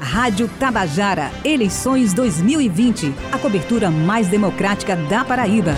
Rádio Tabajara, eleições 2020. A cobertura mais democrática da Paraíba.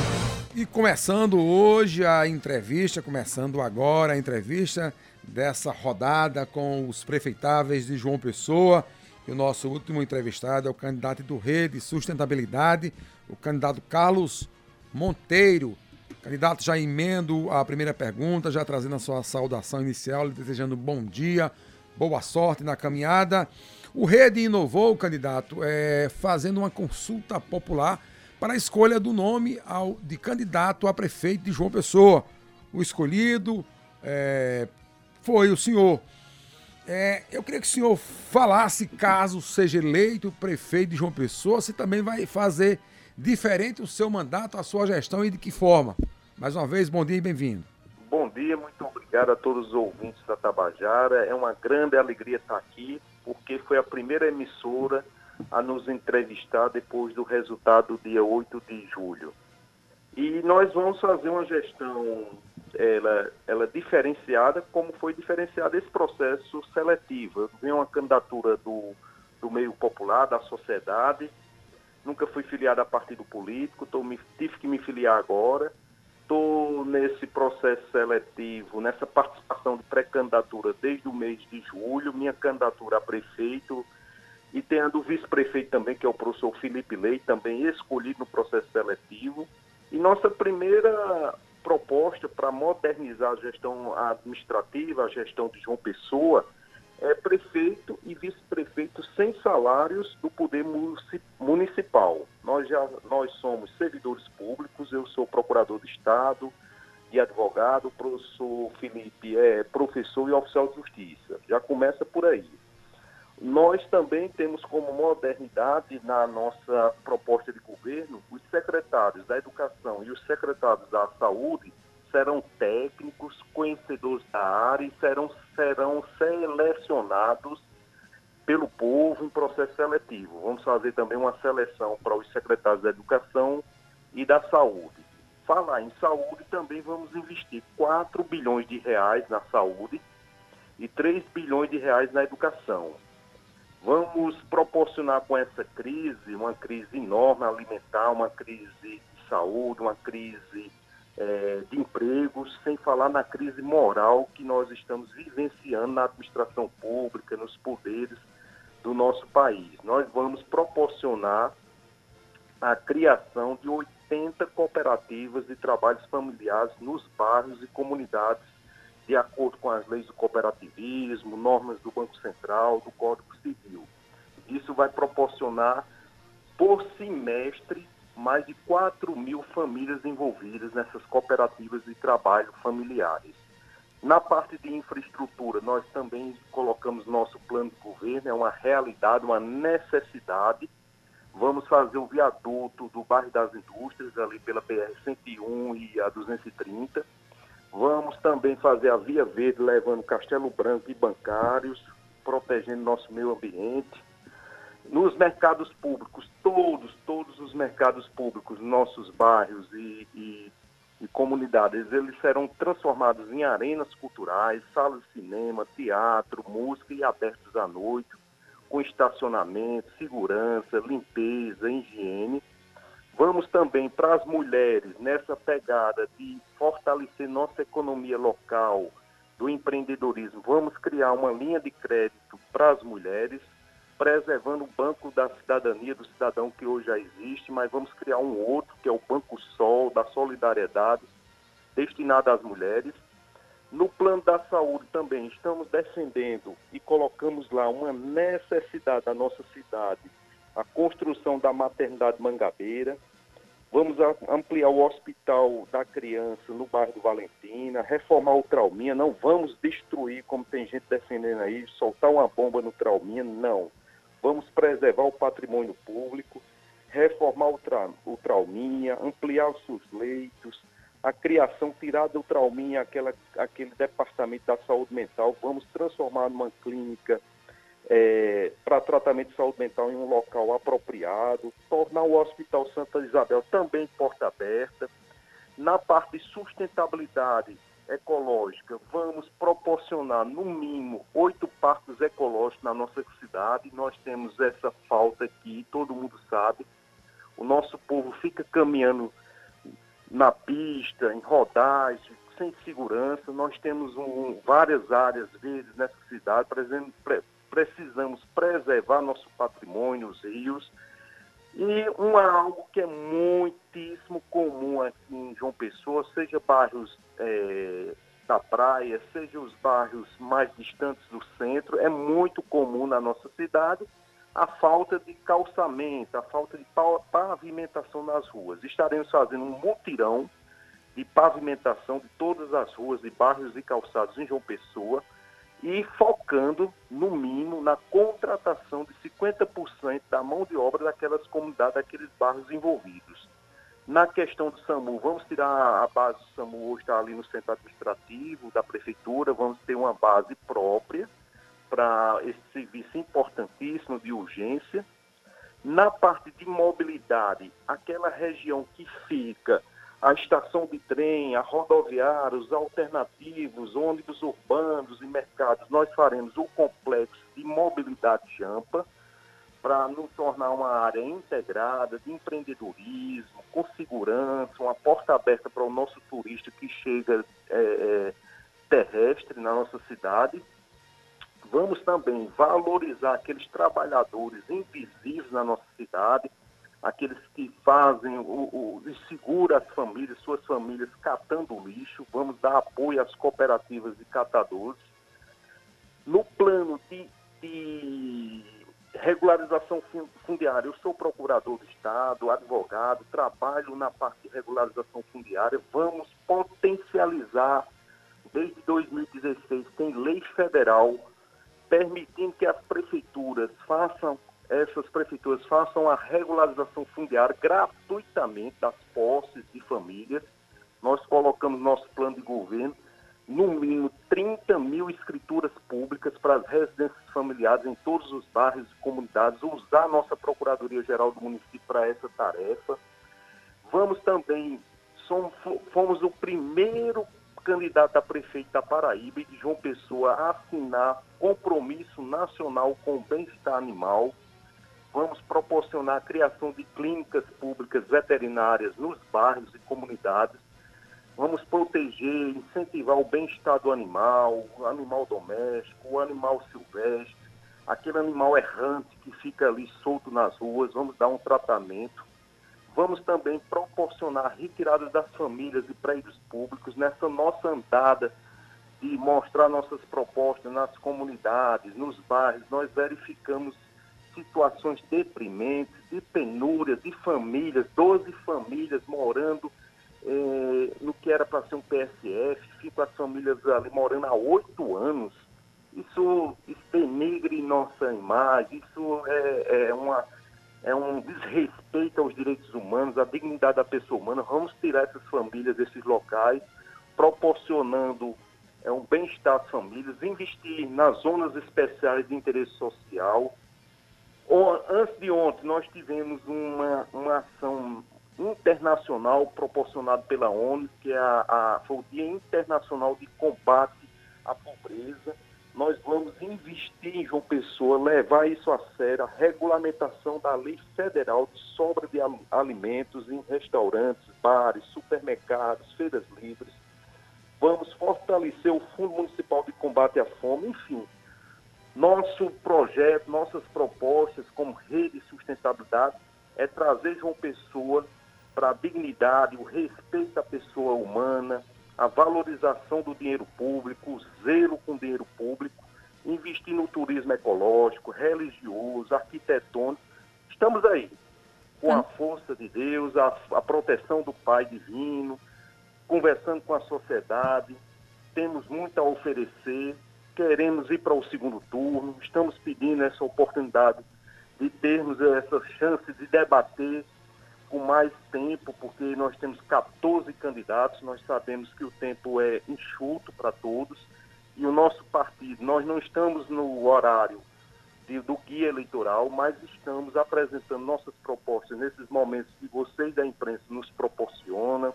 E começando hoje a entrevista, começando agora a entrevista dessa rodada com os prefeitáveis de João Pessoa. E o nosso último entrevistado é o candidato do Rede Sustentabilidade, o candidato Carlos Monteiro. Candidato, já emendo a primeira pergunta, já trazendo a sua saudação inicial, lhe desejando bom dia, boa sorte na caminhada. O Rede inovou, candidato, é, fazendo uma consulta popular para a escolha do nome ao, de candidato a prefeito de João Pessoa. O escolhido é, foi o senhor. É, eu queria que o senhor falasse, caso seja eleito prefeito de João Pessoa, se também vai fazer diferente o seu mandato, a sua gestão e de que forma. Mais uma vez, bom dia e bem-vindo. Bom dia, muito obrigado a todos os ouvintes da Tabajara. É uma grande alegria estar aqui porque foi a primeira emissora a nos entrevistar depois do resultado do dia 8 de julho. E nós vamos fazer uma gestão ela, ela diferenciada, como foi diferenciado esse processo seletivo. Vem uma candidatura do, do meio popular, da sociedade, nunca fui filiado a partido político, tô, me, tive que me filiar agora estou nesse processo seletivo, nessa participação de pré-candidatura desde o mês de julho, minha candidatura a prefeito e tem a do vice-prefeito também, que é o professor Felipe Leite, também escolhido no processo seletivo. E nossa primeira proposta para modernizar a gestão administrativa, a gestão de João Pessoa, é prefeito e vice-prefeito sem salários do poder municipal. Nós já nós somos servidores públicos, eu sou procurador de Estado e advogado, o professor Felipe é professor e oficial de justiça. Já começa por aí. Nós também temos como modernidade na nossa proposta de governo os secretários da Educação e os secretários da Saúde serão técnicos, conhecedores da área e serão, serão selecionados pelo povo em processo seletivo. Vamos fazer também uma seleção para os secretários da Educação e da Saúde. Falar em saúde, também vamos investir 4 bilhões de reais na saúde e 3 bilhões de reais na educação. Vamos proporcionar com essa crise, uma crise enorme alimentar, uma crise de saúde, uma crise é, de empregos, sem falar na crise moral que nós estamos vivenciando na administração pública, nos poderes do nosso país. Nós vamos proporcionar a criação de 80 cooperativas de trabalhos familiares nos bairros e comunidades, de acordo com as leis do cooperativismo, normas do Banco Central, do Código Civil. Isso vai proporcionar por semestre mais de 4 mil famílias envolvidas nessas cooperativas de trabalho familiares. Na parte de infraestrutura, nós também colocamos nosso plano de governo, é uma realidade, uma necessidade. Vamos fazer o viaduto do bairro das Indústrias, ali pela BR-101 e a 230. Vamos também fazer a Via Verde, levando Castelo Branco e bancários, protegendo nosso meio ambiente nos mercados públicos, todos, todos os mercados públicos, nossos bairros e, e, e, comunidades, eles serão transformados em arenas culturais, salas de cinema, teatro, música e abertos à noite, com estacionamento, segurança, limpeza, higiene. Vamos também para as mulheres, nessa pegada de fortalecer nossa economia local, do empreendedorismo, vamos criar uma linha de crédito para as mulheres preservando o Banco da Cidadania do Cidadão que hoje já existe, mas vamos criar um outro, que é o Banco Sol, da Solidariedade, destinado às mulheres. No plano da saúde também estamos defendendo e colocamos lá uma necessidade da nossa cidade, a construção da maternidade Mangabeira. Vamos ampliar o hospital da criança no bairro do Valentina, reformar o Trauminha, não vamos destruir, como tem gente defendendo aí, soltar uma bomba no Trauminha, não Vamos preservar o patrimônio público, reformar o, tra o Trauminha, ampliar os seus leitos, a criação, tirar do Trauminha aquela, aquele departamento da saúde mental, vamos transformar numa clínica é, para tratamento de saúde mental em um local apropriado, tornar o Hospital Santa Isabel também porta aberta. Na parte de sustentabilidade, ecológica, vamos proporcionar no mínimo oito parques ecológicos na nossa cidade. Nós temos essa falta aqui, todo mundo sabe. O nosso povo fica caminhando na pista, em rodagem, sem segurança. Nós temos um, várias áreas verdes nessa cidade, precisamos preservar nosso patrimônio, os rios. E um algo que é muitíssimo comum aqui em João Pessoa, seja bairros é, da praia, seja os bairros mais distantes do centro, é muito comum na nossa cidade a falta de calçamento, a falta de pavimentação nas ruas. Estaremos fazendo um mutirão de pavimentação de todas as ruas de bairros e calçados em João Pessoa e focando, no mínimo, na contratação de 50% da mão de obra daquelas comunidades, daqueles bairros envolvidos. Na questão do SAMU, vamos tirar a base do SAMU, hoje está ali no centro administrativo da prefeitura, vamos ter uma base própria para esse serviço importantíssimo de urgência. Na parte de mobilidade, aquela região que fica a estação de trem, a rodoviária, os alternativos, ônibus urbanos e mercados, nós faremos o complexo de mobilidade jampa para nos tornar uma área integrada de empreendedorismo, com segurança, uma porta aberta para o nosso turista que chega é, é, terrestre na nossa cidade. Vamos também valorizar aqueles trabalhadores invisíveis na nossa cidade, aqueles que fazem o, o e segura as famílias, suas famílias catando lixo. Vamos dar apoio às cooperativas de catadores. No plano de, de regularização fundiária, eu sou procurador do Estado, advogado, trabalho na parte de regularização fundiária. Vamos potencializar. Desde 2016 tem lei federal permitindo que as prefeituras façam essas prefeituras façam a regularização fundiária gratuitamente das posses de famílias. Nós colocamos no nosso plano de governo no mínimo 30 mil escrituras públicas para as residências familiares em todos os bairros e comunidades, usar a nossa Procuradoria-Geral do município para essa tarefa. Vamos também, somos, fomos o primeiro candidato a prefeito da Paraíba e de João Pessoa a assinar compromisso nacional com o bem-estar animal vamos proporcionar a criação de clínicas públicas veterinárias nos bairros e comunidades, vamos proteger, incentivar o bem-estar do animal, o animal doméstico, o animal silvestre, aquele animal errante que fica ali solto nas ruas, vamos dar um tratamento. Vamos também proporcionar retirada das famílias e prédios públicos nessa nossa andada de mostrar nossas propostas nas comunidades, nos bairros. Nós verificamos situações deprimentes, de penúria, de famílias, 12 famílias morando eh, no que era para ser um PSF, ficam as famílias ali morando há oito anos. Isso, isso nossa imagem, isso é, é, uma, é um desrespeito aos direitos humanos, à dignidade da pessoa humana. Vamos tirar essas famílias desses locais, proporcionando é, um bem-estar às famílias, investir nas zonas especiais de interesse social, Antes de ontem, nós tivemos uma, uma ação internacional proporcionada pela ONU, que é a, a, foi o Dia Internacional de Combate à Pobreza. Nós vamos investir em João Pessoa, levar isso a sério, a regulamentação da lei federal de sobra de alimentos em restaurantes, bares, supermercados, feiras livres. Vamos fortalecer o Fundo Municipal de Combate à Fome, enfim, nosso projeto, nossas propostas como rede de sustentabilidade é trazer João Pessoa para a dignidade, o respeito à pessoa humana, a valorização do dinheiro público, o zelo com o dinheiro público, investir no turismo ecológico, religioso, arquitetônico. Estamos aí, com a hum. força de Deus, a, a proteção do Pai Divino, conversando com a sociedade, temos muito a oferecer queremos ir para o segundo turno, estamos pedindo essa oportunidade de termos essa chance de debater mais tempo, porque nós temos 14 candidatos, nós sabemos que o tempo é enxuto para todos, e o nosso partido, nós não estamos no horário de, do guia eleitoral, mas estamos apresentando nossas propostas nesses momentos que vocês da imprensa nos proporcionam,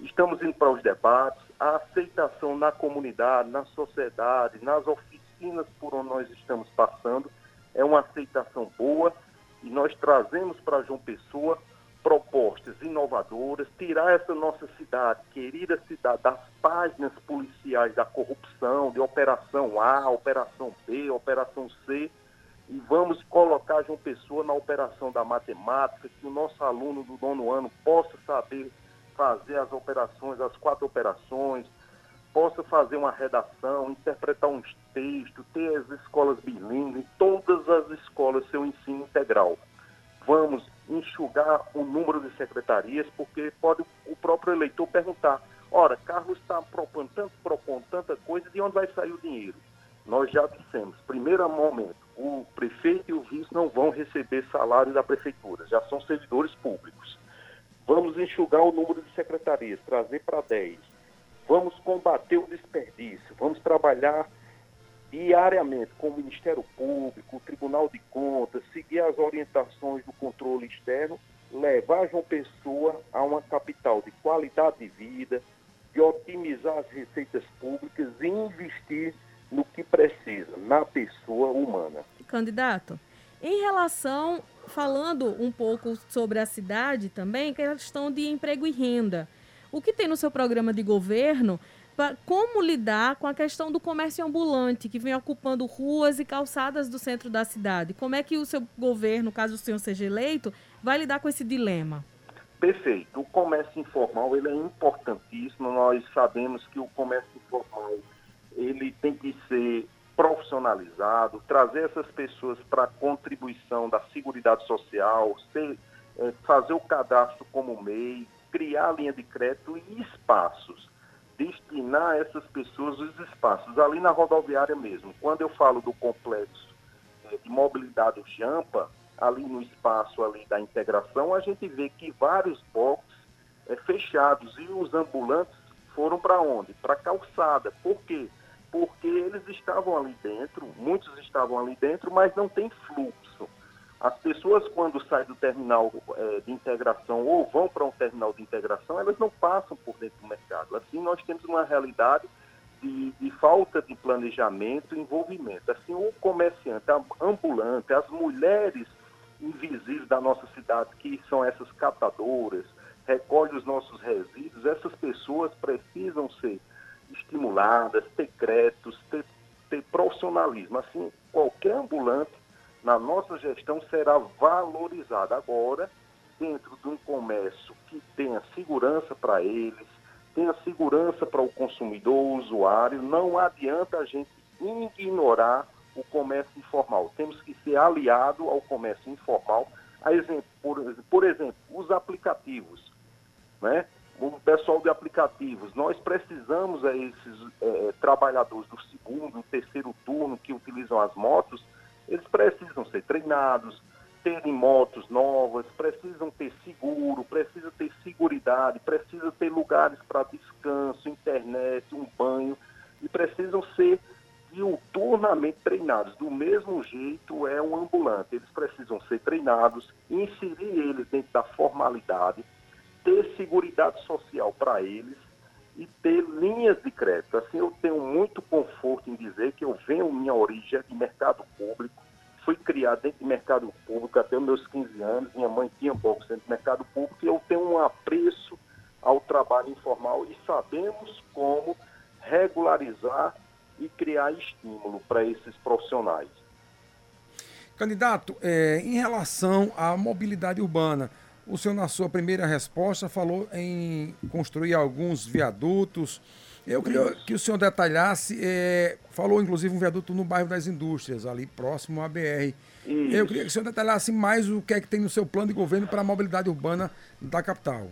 Estamos indo para os debates, a aceitação na comunidade, na sociedade, nas oficinas por onde nós estamos passando, é uma aceitação boa e nós trazemos para João Pessoa propostas inovadoras, tirar essa nossa cidade, querida cidade, das páginas policiais da corrupção, de Operação A, Operação B, Operação C, e vamos colocar João Pessoa na operação da matemática, que o nosso aluno do nono ano possa saber fazer as operações, as quatro operações, possa fazer uma redação, interpretar uns textos, ter as escolas bilíngues, todas as escolas seu ensino integral. Vamos enxugar o número de secretarias, porque pode o próprio eleitor perguntar, ora, Carlos está propondo, tanto, propondo tanta coisa, de onde vai sair o dinheiro? Nós já dissemos, primeiro momento, o prefeito e o vice não vão receber salário da prefeitura, já são servidores públicos. Vamos enxugar o número de secretarias, trazer para 10. Vamos combater o desperdício, vamos trabalhar diariamente com o Ministério Público, o Tribunal de Contas, seguir as orientações do controle externo, levar João Pessoa a uma capital de qualidade de vida, de otimizar as receitas públicas e investir no que precisa, na pessoa humana. Candidato, em relação, falando um pouco sobre a cidade também, é questão de emprego e renda. O que tem no seu programa de governo como lidar com a questão do comércio ambulante, que vem ocupando ruas e calçadas do centro da cidade. Como é que o seu governo, caso o senhor seja eleito, vai lidar com esse dilema? Perfeito. O comércio informal ele é importantíssimo. Nós sabemos que o comércio informal ele tem que ser profissionalizado, trazer essas pessoas para a contribuição da Seguridade Social, ser, é, fazer o cadastro como MEI, criar linha de crédito e espaços destinar a essas pessoas os espaços ali na rodoviária mesmo. Quando eu falo do complexo é, de mobilidade Jampa, ali no espaço ali da integração, a gente vê que vários boxes é, fechados e os ambulantes foram para onde? Para a calçada. Por quê? Porque eles estavam ali dentro, muitos estavam ali dentro, mas não tem fluxo. As pessoas, quando saem do terminal é, de integração ou vão para um terminal de integração, elas não passam por dentro do mercado. Assim, nós temos uma realidade de, de falta de planejamento e envolvimento. Assim, o comerciante ambulante, as mulheres invisíveis da nossa cidade, que são essas captadoras, recolhem os nossos resíduos, essas pessoas precisam ser estimuladas, ter créditos, ter, ter profissionalismo. Assim, qualquer ambulante na nossa gestão será valorizada agora dentro de um comércio que tenha segurança para eles, tenha segurança para o consumidor, o usuário. Não adianta a gente ignorar o comércio informal. Temos que ser aliado ao comércio informal. Exemplo, por, por exemplo, os aplicativos. Né? O pessoal de aplicativos, nós precisamos a esses é, trabalhadores do segundo, terceiro turno que utilizam as motos, eles precisam ser treinados, terem motos novas, precisam ter seguro, precisam ter seguridade, precisam ter lugares para descanso, internet, um banho e precisam ser diuturnamente treinados. Do mesmo jeito é um ambulante. Eles precisam ser treinados, inserir eles dentro da formalidade, ter seguridade social para eles e ter linhas de crédito. Assim, eu tenho muito conforto em dizer que eu venho minha origem de mercado público, fui criado dentro do mercado público até os meus 15 anos, minha mãe tinha box dentro do mercado público e eu tenho um apreço ao trabalho informal e sabemos como regularizar e criar estímulo para esses profissionais. Candidato, é, em relação à mobilidade urbana, o senhor, na sua primeira resposta, falou em construir alguns viadutos. Eu queria que o senhor detalhasse, é, falou inclusive um viaduto no bairro das Indústrias, ali próximo à BR. Isso. Eu queria que o senhor detalhasse mais o que é que tem no seu plano de governo para a mobilidade urbana da capital.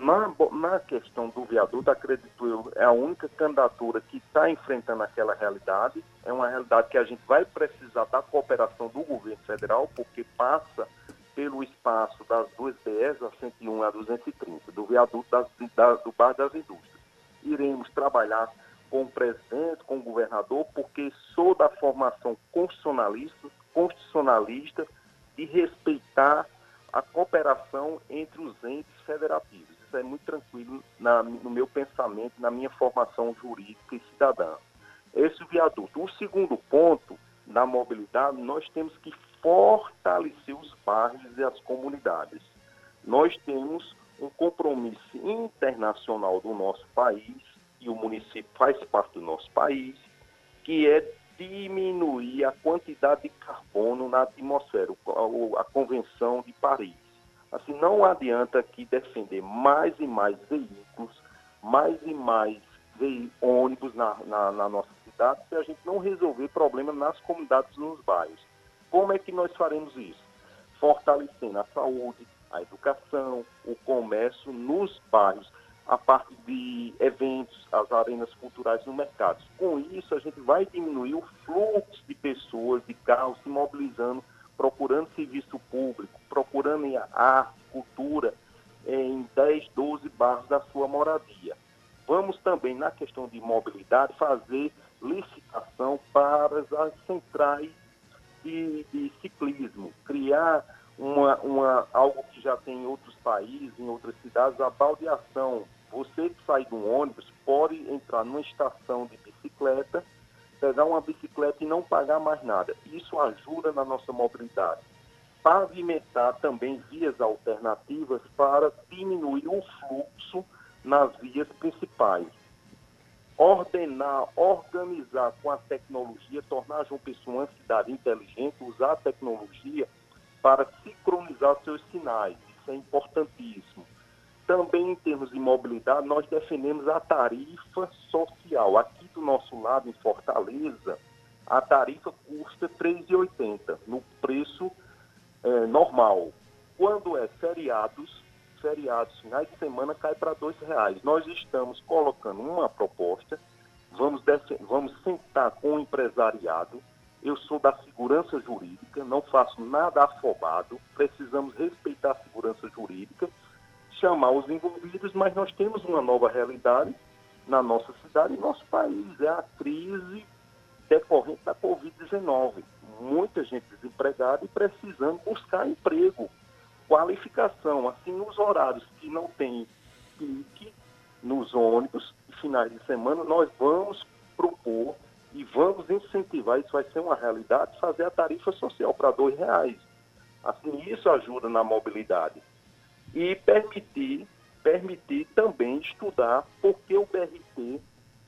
Na, na questão do viaduto, acredito eu, é a única candidatura que está enfrentando aquela realidade. É uma realidade que a gente vai precisar da cooperação do governo federal, porque passa pelo espaço das duas BS, a 101 e a 230, do viaduto das, da, do Bar das Indústrias. Iremos trabalhar com o presidente, com o governador, porque sou da formação constitucionalista, constitucionalista de respeitar a cooperação entre os entes federativos. isso é muito tranquilo na, no meu pensamento, na minha formação jurídica e cidadã. Esse viaduto. O segundo ponto na mobilidade, nós temos que fortalecer os bairros e as comunidades. Nós temos um compromisso internacional do nosso país, e o município faz parte do nosso país, que é diminuir a quantidade de carbono na atmosfera, a Convenção de Paris. Assim, não adianta aqui defender mais e mais veículos, mais e mais ônibus na, na, na nossa cidade, se a gente não resolver problemas nas comunidades nos bairros. Como é que nós faremos isso? Fortalecendo a saúde, a educação, o comércio nos bairros a parte de eventos, as arenas culturais no mercado. Com isso, a gente vai diminuir o fluxo de pessoas, de carros se mobilizando, procurando serviço público, procurando arte, cultura, em 10, 12 bairros da sua moradia. Vamos também, na questão de mobilidade, fazer licitação para as centrais de, de ciclismo, criar uma, uma, algo que já tem em outros países, em outras cidades, a baldeação. Você que sai de um ônibus pode entrar numa estação de bicicleta, pegar uma bicicleta e não pagar mais nada. Isso ajuda na nossa mobilidade. Pavimentar também vias alternativas para diminuir o fluxo nas vias principais. Ordenar, organizar com a tecnologia, tornar João Pessoa uma cidade inteligente, usar a tecnologia para sincronizar seus sinais. Isso é importantíssimo. Também em termos de mobilidade, nós defendemos a tarifa social. Aqui do nosso lado, em Fortaleza, a tarifa custa R$ 3,80 no preço é, normal. Quando é feriados, feriados, finais de semana, cai para R$ reais. Nós estamos colocando uma proposta, vamos, vamos sentar com o empresariado, eu sou da segurança jurídica, não faço nada afobado, precisamos respeitar a segurança jurídica, chamar os envolvidos, mas nós temos uma nova realidade na nossa cidade e nosso país, é a crise decorrente da Covid-19. Muita gente desempregada e precisando buscar emprego, qualificação, assim, nos horários que não tem pique, nos ônibus, finais de semana, nós vamos propor e vamos incentivar, isso vai ser uma realidade, fazer a tarifa social para R$ reais. Assim, isso ajuda na mobilidade. E permitir, permitir também estudar por que o BRT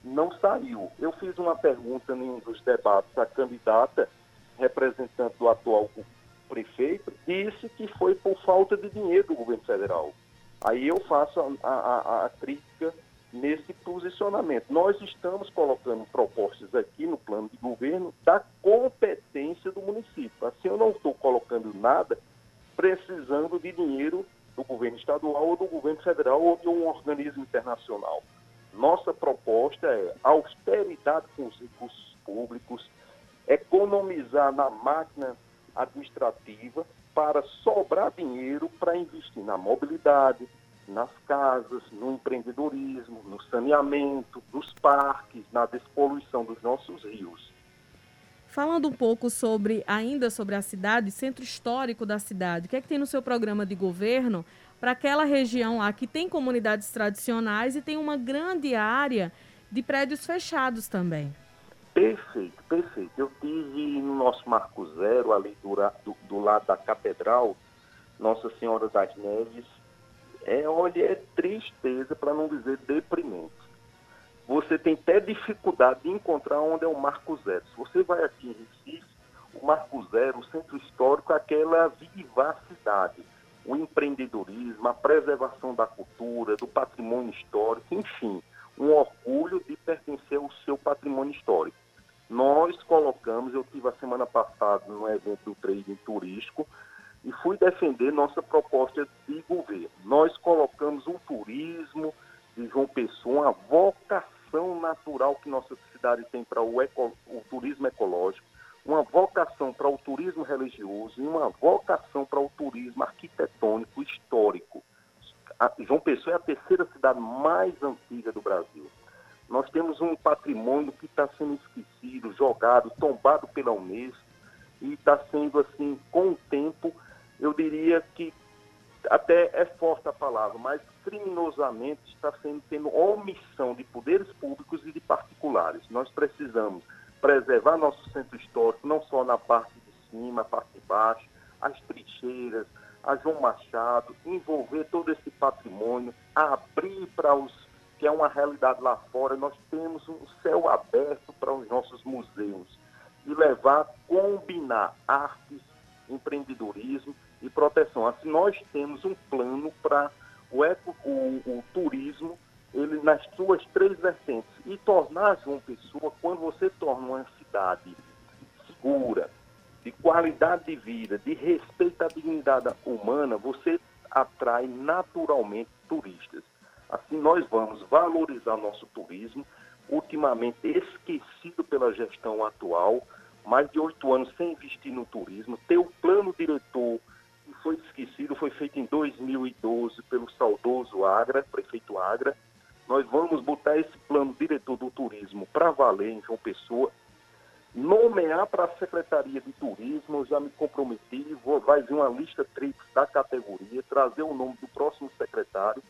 não saiu. Eu fiz uma pergunta em um dos debates à candidata, representante do atual prefeito, disse que foi por falta de dinheiro do governo federal. Aí eu faço a, a, a crítica nesse posicionamento. Nós estamos colocando propostas aqui no plano de governo da competência do município. Assim, eu não estou colocando nada precisando de dinheiro do governo estadual ou do governo federal ou de um organismo internacional. Nossa proposta é austeridade com os recursos públicos, economizar na máquina administrativa para sobrar dinheiro para investir na mobilidade, nas casas, no empreendedorismo, no saneamento, nos parques, na despoluição dos nossos rios. Falando um pouco sobre, ainda sobre a cidade, centro histórico da cidade, o que é que tem no seu programa de governo para aquela região lá que tem comunidades tradicionais e tem uma grande área de prédios fechados também? Perfeito, perfeito. Eu tive no nosso Marco Zero, ali do, do, do lado da Catedral, Nossa Senhora das Neves, é, olha, é tristeza, para não dizer deprimente. Você tem até dificuldade de encontrar onde é o Marco Zero. Se você vai aqui em Recife, o Marco Zero, o centro histórico, é aquela vivacidade, o empreendedorismo, a preservação da cultura, do patrimônio histórico, enfim, um orgulho de pertencer ao seu patrimônio histórico. Nós colocamos, eu tive a semana passada no evento do trading turístico, e fui defender nossa proposta de governo. Nós colocamos um turismo de João Pessoa, uma vocação natural que nossa cidade tem para o, o turismo ecológico, uma vocação para o turismo religioso e uma vocação para o turismo arquitetônico histórico. A João Pessoa é a terceira cidade mais antiga do Brasil. Nós temos um patrimônio que está sendo esquecido, jogado, tombado pela Unesco e está sendo assim, com o tempo, eu diria que até é forte a palavra, mas criminosamente está sendo tendo omissão de poderes públicos e de particulares. Nós precisamos preservar nosso centro histórico, não só na parte de cima, a parte de baixo, as trincheiras, a João Machado, envolver todo esse patrimônio, abrir para os que é uma realidade lá fora, nós temos um céu aberto para os nossos museus e levar, combinar artes, empreendedorismo e proteção. Assim, nós temos um plano para o, o, o turismo ele nas suas três vertentes e tornar João Pessoa, quando você torna uma cidade segura, de qualidade de vida, de respeito à dignidade humana, você atrai naturalmente turistas. Assim, nós vamos valorizar nosso turismo, ultimamente esquecido pela gestão atual, mais de oito anos sem investir no turismo, ter o plano diretor que foi esquecido, foi feito em 2012 pelo saudoso Agra, prefeito Agra. Nós vamos botar esse plano diretor do turismo para valer em João Pessoa, nomear para a Secretaria de Turismo, eu já me comprometi, vou, vai vir uma lista trips da categoria, trazer o nome do próximo secretário,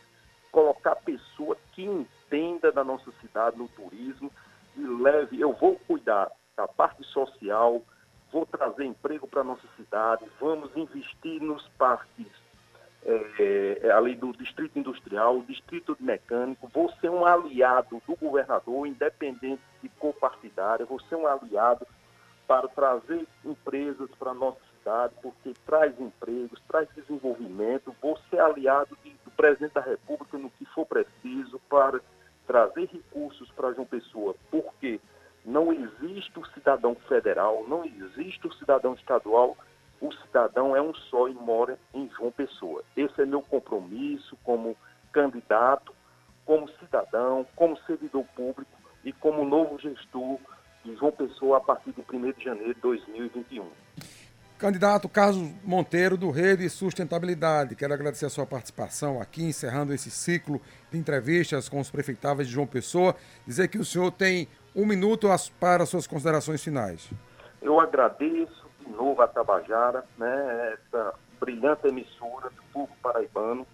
colocar pessoa que entenda da nossa cidade no turismo e leve, eu vou cuidar da parte social, vou trazer emprego para a nossa cidade, vamos investir nos parques é, é, ali do Distrito Industrial, Distrito Mecânico, vou ser um aliado do governador, independente de cor partidária, vou ser um aliado para trazer empresas para a nossa cidade, porque traz empregos, traz desenvolvimento, vou ser aliado de, do presidente da República no que for preciso para trazer recursos para João Pessoa, porque não existe o cidadão federal, não existe o cidadão estadual. O cidadão é um só e mora em João Pessoa. Esse é meu compromisso como candidato, como cidadão, como servidor público e como novo gestor de João Pessoa a partir de 1 de janeiro de 2021. Candidato Carlos Monteiro, do Rede Sustentabilidade. Quero agradecer a sua participação aqui, encerrando esse ciclo de entrevistas com os prefeitáveis de João Pessoa. Dizer que o senhor tem um minuto para suas considerações finais. Eu agradeço de novo a Tabajara, né, essa brilhante emissora do povo paraibano,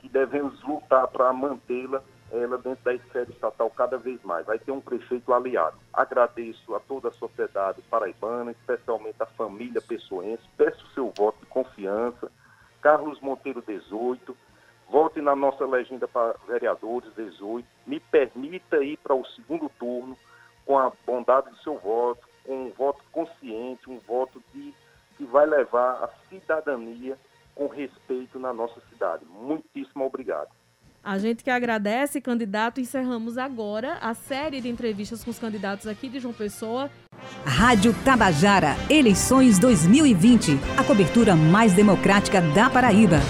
que devemos lutar para mantê-la ela dentro da esfera estatal cada vez mais. Vai ter um prefeito aliado. Agradeço a toda a sociedade paraibana, especialmente a família pessoense. Peço seu voto de confiança. Carlos Monteiro, 18. Vote na nossa legenda para vereadores, 18. Me permita ir para o segundo turno com a bondade do seu voto, com um voto consciente, um voto de, que vai levar a cidadania com respeito na nossa cidade. Muitíssimo obrigado. A gente que agradece, candidato. Encerramos agora a série de entrevistas com os candidatos aqui de João Pessoa. Rádio Tabajara, eleições 2020. A cobertura mais democrática da Paraíba.